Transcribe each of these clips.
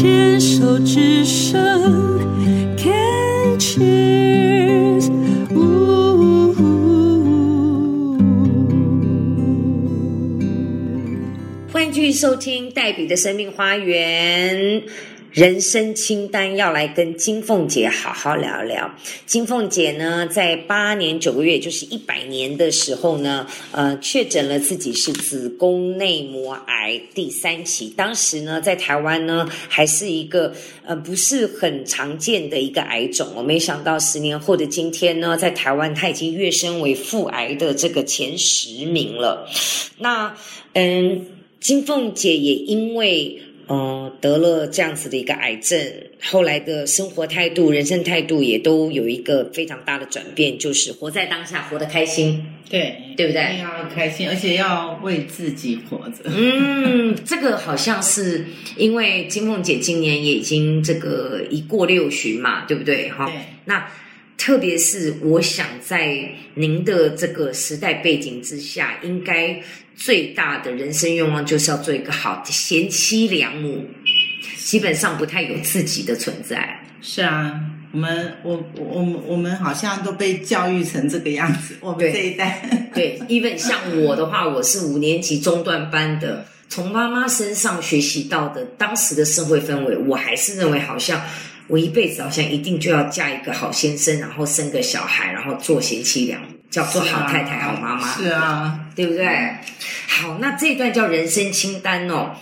牵手之声，Can cheers。欢迎继续收听黛比的生命花园。人生清单要来跟金凤姐好好聊聊。金凤姐呢，在八年九个月，就是一百年的时候呢，呃，确诊了自己是子宫内膜癌第三期。当时呢，在台湾呢，还是一个呃不是很常见的一个癌种。我没想到十年后的今天呢，在台湾它已经跃升为妇癌的这个前十名了。那嗯，金凤姐也因为。呃，得了这样子的一个癌症，后来的生活态度、人生态度也都有一个非常大的转变，就是活在当下，活得开心，对对不对？要开心，而且要为自己活着。嗯，这个好像是因为金凤姐今年也已经这个一过六旬嘛，对不对？哈，对那特别是我想在您的这个时代背景之下，应该最大的人生愿望就是要做一个好的贤妻良母，基本上不太有自己的存在。是啊，我们我我我们我们好像都被教育成这个样子，我们对这一代。对，even 像我的话，我是五年级中段班的，从妈妈身上学习到的当时的社会氛围，我还是认为好像我一辈子好像一定就要嫁一个好先生，然后生个小孩，然后做贤妻良母，叫做好太太、好妈妈。是啊，对不对？好，那这一段叫人生清单哦。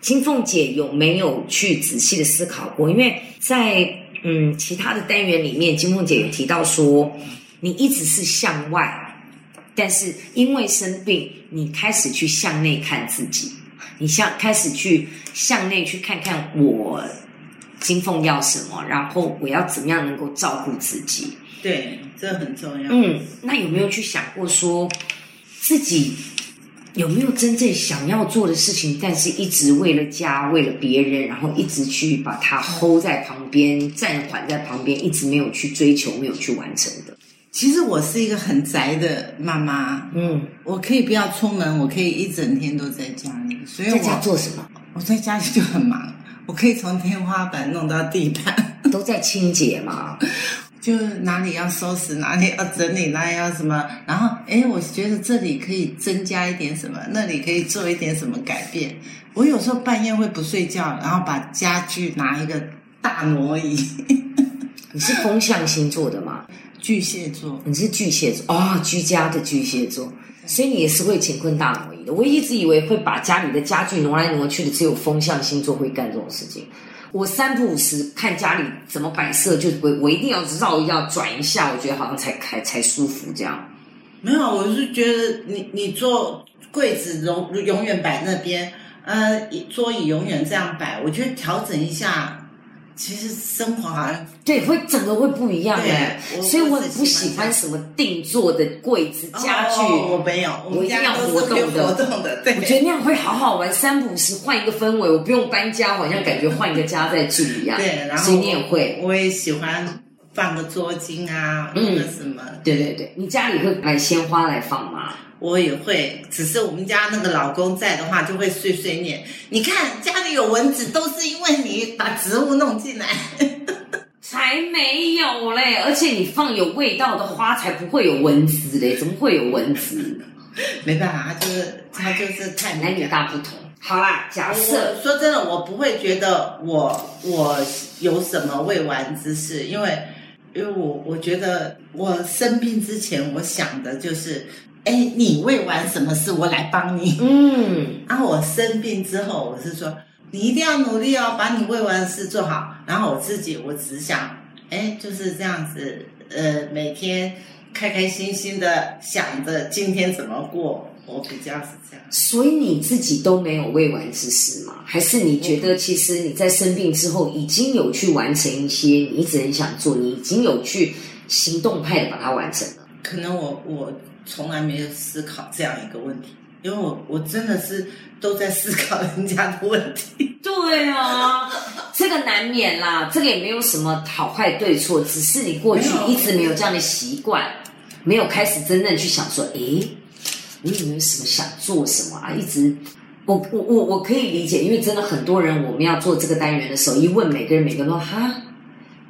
金凤姐有没有去仔细的思考过？因为在嗯其他的单元里面，金凤姐有提到说，你一直是向外，但是因为生病，你开始去向内看自己，你向开始去向内去看看我金凤要什么，然后我要怎么样能够照顾自己。对，这很重要。嗯，那有没有去想过说，自己有没有真正想要做的事情，但是一直为了家、为了别人，然后一直去把它 hold 在旁边、暂缓在旁边，一直没有去追求、没有去完成的？其实我是一个很宅的妈妈，嗯，我可以不要出门，我可以一整天都在家里，所以在家做什么？我在家里就很忙，我可以从天花板弄到地板。都在清洁嘛。就哪里要收拾，哪里要整理，哪里要什么，然后诶，我觉得这里可以增加一点什么，那里可以做一点什么改变。我有时候半夜会不睡觉，然后把家具拿一个大挪移。你是风象星座的吗？巨蟹座，你是巨蟹座哦，居家的巨蟹座，所以你也是会乾坤大挪移的。我一直以为会把家里的家具挪来挪去的，只有风象星座会干这种事情。我三不五时看家里怎么摆设，就我我一定要绕一下、转一下，我觉得好像才才才舒服这样。没有，我是觉得你你做柜子永永远摆那边，呃，桌椅永远这样摆，我觉得调整一下，其实生活好像对，会整个会不一样哎，所以我很不喜欢什么定做的柜子、家具。哦我没有，我一定要家都是活动的活动的，对，我觉得那样会好好玩，三不五十换一个氛围，我不用搬家，好像感觉换一个家在住一样。对，然后所以你也会，我也喜欢放个桌巾啊，嗯或者什么，对对对，你家里会买鲜花来放吗？我也会。只是我们家那个老公在的话，就会碎碎念。你看家里有蚊子，都是因为你把植物弄进来。才没有嘞！而且你放有味道的花，才不会有蚊子嘞，怎么会有蚊子？没办法，他就是他就是太男女。大不同。好啦，假我设说真的，我不会觉得我我有什么未完之事，因为因为我我觉得我生病之前，我想的就是，哎，你未完什么事，我来帮你。嗯，然 后我生病之后，我是说你一定要努力哦，把你未完的事做好。然后我自己，我只想，哎，就是这样子，呃，每天开开心心的想着今天怎么过，我比较是这样。所以你自己都没有未完之事吗？还是你觉得其实你在生病之后已经有去完成一些你一直很想做，你已经有去行动派的把它完成了？可能我我从来没有思考这样一个问题，因为我我真的是都在思考人家的问题。对啊，这个难免啦，这个也没有什么好坏对错，只是你过去一直没有这样的习惯，没有开始真正去想说，诶，你有没有什么想做什么啊？一直我我我我可以理解，因为真的很多人，我们要做这个单元的时候，一问每个人，每个人都哈，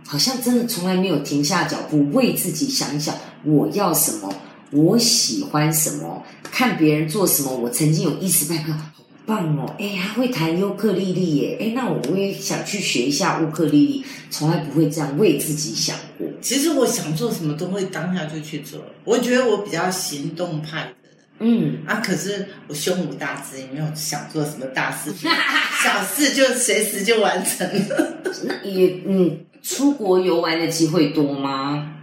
好像真的从来没有停下脚步，为自己想一想，我要什么，我喜欢什么，看别人做什么，我曾经有一时半刻好棒哦，哎，还会弹尤克里里耶，哎，那我也想去学一下乌克丽丽，从来不会这样为自己想过。其实我想做什么都会当下就去做，我觉得我比较行动派。嗯，啊，可是我胸无大志，也没有想做什么大事情，小事就随时就完成了。那也嗯，出国游玩的机会多吗？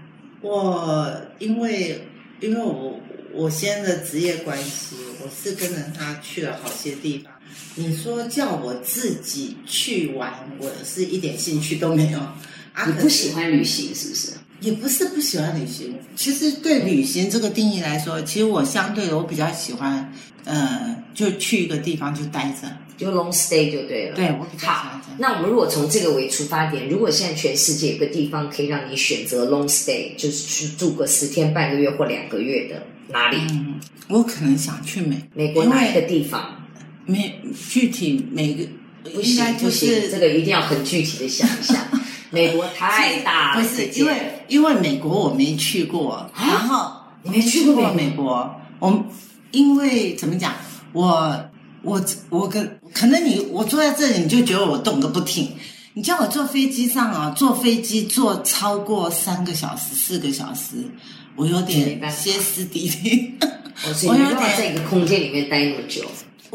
我因为因为我我先生的职业关系，我是跟着他去了好些地方。你说叫我自己去玩，我是一点兴趣都没有。啊，你不喜欢旅行是不是？也不是不喜欢旅行，其实对旅行这个定义来说，其实我相对的我比较喜欢，呃，就去一个地方就待着。就 long stay 就对了。对我比较喜好欢这样。那我们如果从这个为出发点，如果现在全世界有个地方可以让你选择 long stay，就是去住个十天、半个月或两个月的，哪里？嗯，我可能想去美美国哪一个地方？美具体每个不行应该就不行，是这个一定要很具体的想一下。美国太大了，不是因为因为美国我没去过，然后你没去过过美美国，我因为怎么讲，我我我跟可能你我坐在这里你就觉得我动个不停。你叫我坐飞机上啊，坐飞机坐超过三个小时、四个小时，我有没点歇斯底里。我有点没办法在一个空间里面待那么久。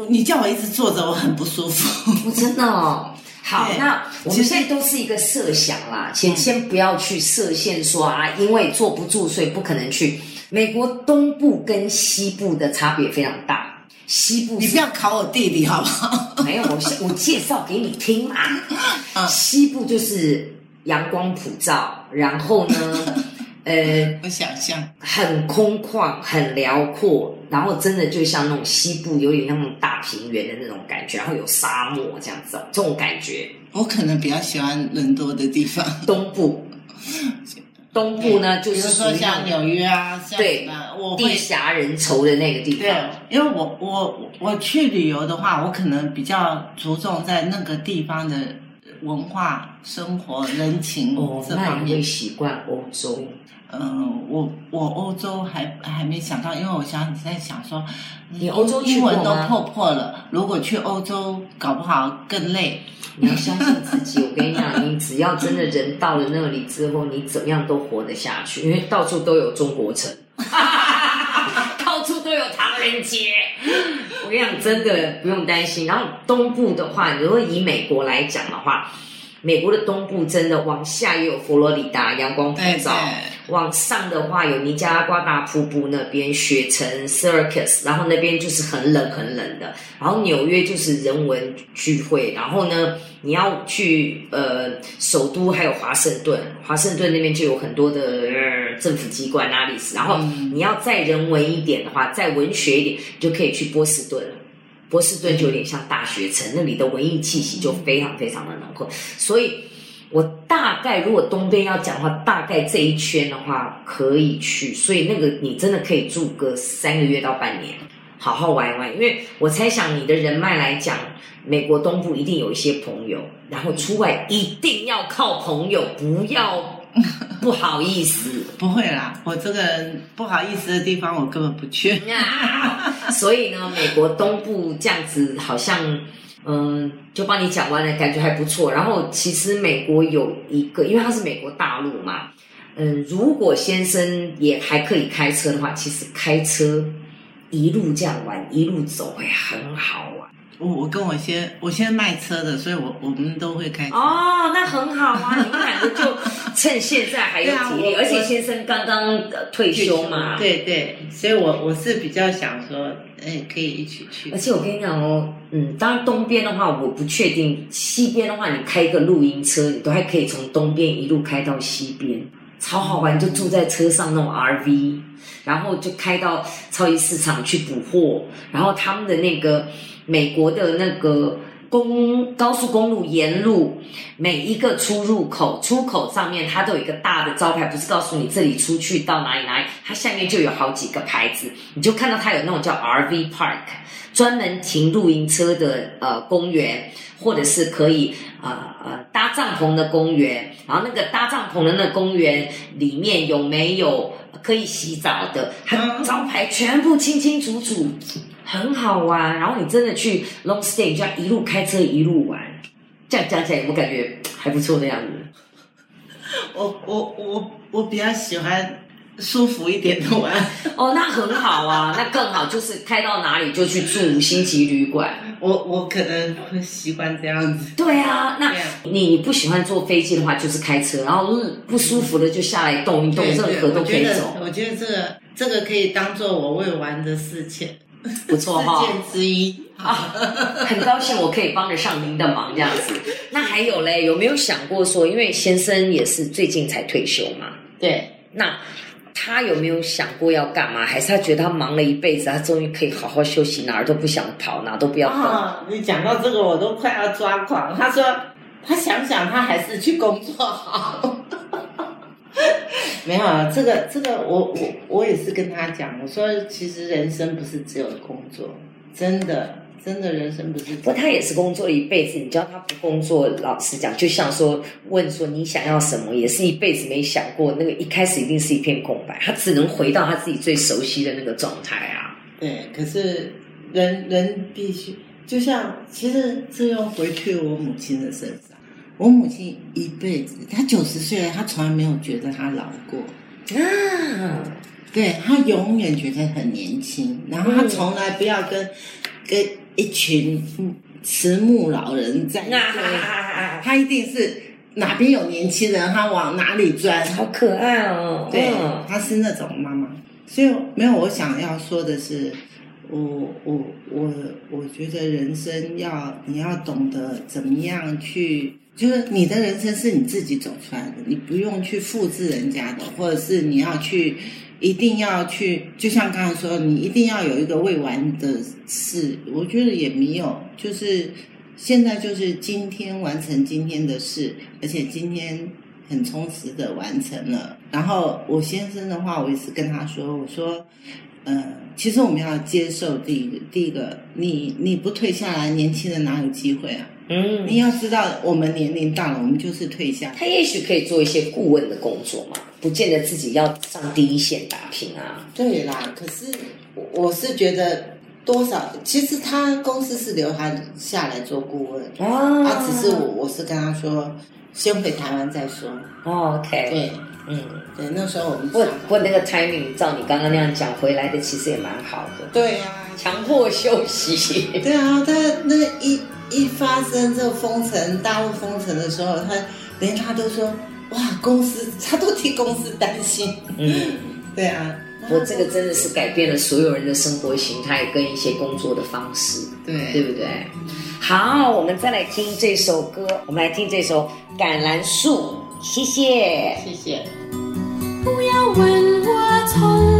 你叫我一直坐着，我很不舒服。我真的哦。好，那我们现在都是一个设想啦，先先不要去设限说啊，因为坐不住，所以不可能去。美国东部跟西部的差别非常大，西部你不要考我地理好不好？没有我我介绍给你听嘛。嗯西部就是阳光普照，然后呢，呃，我想象，很空旷，很辽阔，然后真的就像那种西部有点像那种大平原的那种感觉，然后有沙漠这样子，这种感觉。我可能比较喜欢人多的地方。东部，东部呢就是说像纽约啊，像对我地会狭人稠的那个地方对方。，因为我我我去旅游的话，我可能比较着重在那个地方的文化、生活、人情哦，这方那你会面。习惯欧洲？嗯，我我欧洲还还没想到，因为我想你在想说，你欧洲英文都破破了，如果去欧洲，搞不好更累。你要相信自己。我跟你讲，你只要真的人到了那里之后，你怎么样都活得下去，因为到处都有中国城，到处都有唐人街。我跟你讲，真的不用担心。然后东部的话，如果以美国来讲的话，美国的东部真的往下也有佛罗里达，阳光普照。往上的话有尼加拉瓜大瀑布那边雪城 Circus，然后那边就是很冷很冷的。然后纽约就是人文聚会，然后呢，你要去呃首都还有华盛顿，华盛顿那边就有很多的、呃、政府机关啊历史。然后你要再人文一点的话，再文学一点，你就可以去波士顿了。波士顿就有点像大学城，那里的文艺气息就非常非常的浓厚，所以。我大概如果东边要讲的话，大概这一圈的话可以去，所以那个你真的可以住个三个月到半年，好好玩一玩。因为我猜想你的人脉来讲，美国东部一定有一些朋友，然后出外一定要靠朋友，不要 不好意思。不会啦，我这个不好意思的地方我根本不去。啊，所以呢，美国东部这样子好像，嗯，就帮你讲完了，感觉还不错。然后其实美国有一个，因为它是美国大陆嘛，嗯，如果先生也还可以开车的话，其实开车一路这样玩，一路走会很好玩。我我跟我先我先卖车的，所以我我们都会开车。哦，那很好啊，你们两个就趁现在还有体力，我而且先生刚刚呃退休嘛，对对，所以我我是比较想说，哎，可以一起去而。且我跟你讲哦，嗯，当然东边的话我不确定，西边的话你开一个露营车，你都还可以从东边一路开到西边，超好玩，就住在车上那种 RV，然后就开到超级市场去补货，然后他们的那个美国的那个公高速公路沿路每一个出入口出口上面，它都有一个大的招牌，不是告诉你这里出去到哪里哪里，它下面就有好几个牌子，你就看到它有那种叫 RV Park，专门停露营车的呃公园，或者是可以呃呃搭帐篷的公园，然后那个搭帐篷的那公园里面有没有可以洗澡的，它嗯招牌全部清清楚楚。很好玩，然后你真的去 long stay，你就要一路开车一路玩，这样讲起来我感觉还不错的样子。我我我我比较喜欢舒服一点的玩。哦，那很好啊，那更好，就是开到哪里就去住五星级旅馆。我我可能会习惯这样子。对啊，那你你不喜欢坐飞机的话，就是开车，然后嗯不舒服的就下来动一动，任何都可以走，我觉得这个这个可以当做我未完的事情，不错哈、事件之一。啊，很高兴我可以帮得上您的忙，这样子。那还有嘞，有没有想过说，因为先生也是最近才退休嘛，对，那他有没有想过要干嘛？还是他觉得他忙了一辈子，他终于可以好好休息，哪儿都不想跑，哪都不要动？啊，你讲到这个我都快要抓狂。他说他想想他还是去工作好。没有啊，这个这个我我我也是跟他讲，我说其实人生不是只有工作，真的真的人生不是。不过他也是工作了一辈子，你叫他不工作，老实讲，就像说问说你想要什么，也是一辈子没想过，那个一开始一定是一片空白，他只能回到他自己最熟悉的那个状态啊。对，可是人人必须，就像其实这又回去我母亲的身上。我母亲一辈子，她九十岁了，她从来没有觉得她老过。啊，对她永远觉得很年轻，然后她从来不要跟、跟一群嗯迟暮老人在一堆，啊，她一定是哪边有年轻人，他往哪里钻。好可爱哦。对他，是那种妈妈，所以没有我想要说的是，我我我我觉得人生要你要懂得怎么样去，就是你的人生是你自己走出来的，你不用去复制人家的，或者是你要去。一定要去，就像刚才说，你一定要有一个未完的事。我觉得也没有，就是现在就是今天完成今天的事，而且今天很充实的完成了。然后我先生的话，我也是跟他说，我说，呃，其实我们要接受第一个，第一个，你你不退下来，年轻人哪有机会啊？嗯，你要知道，我们年龄大了，我们就是退下。他也许可以做一些顾问的工作嘛，不见得自己要上第一线打拼啊。对啦，可是我我是觉得多少，其实他公司是留他下来做顾问，啊啊，只是我我是跟他说，先回台湾再说。哦，OK，对嗯，对，那时候我们不不那个 timing 照你刚刚那样讲回来的，其实也蛮好的，对呀、强迫休息。对啊，他那一一发生这个封城，大陆封城的时候，他连他都说，哇公司他都替公司担心。嗯。对啊。我这个真的是改变了所有人的生活形态跟一些工作的方式对。对不对？好我们再来听这首歌我们来听这首橄榄树谢谢。谢谢。不要问我从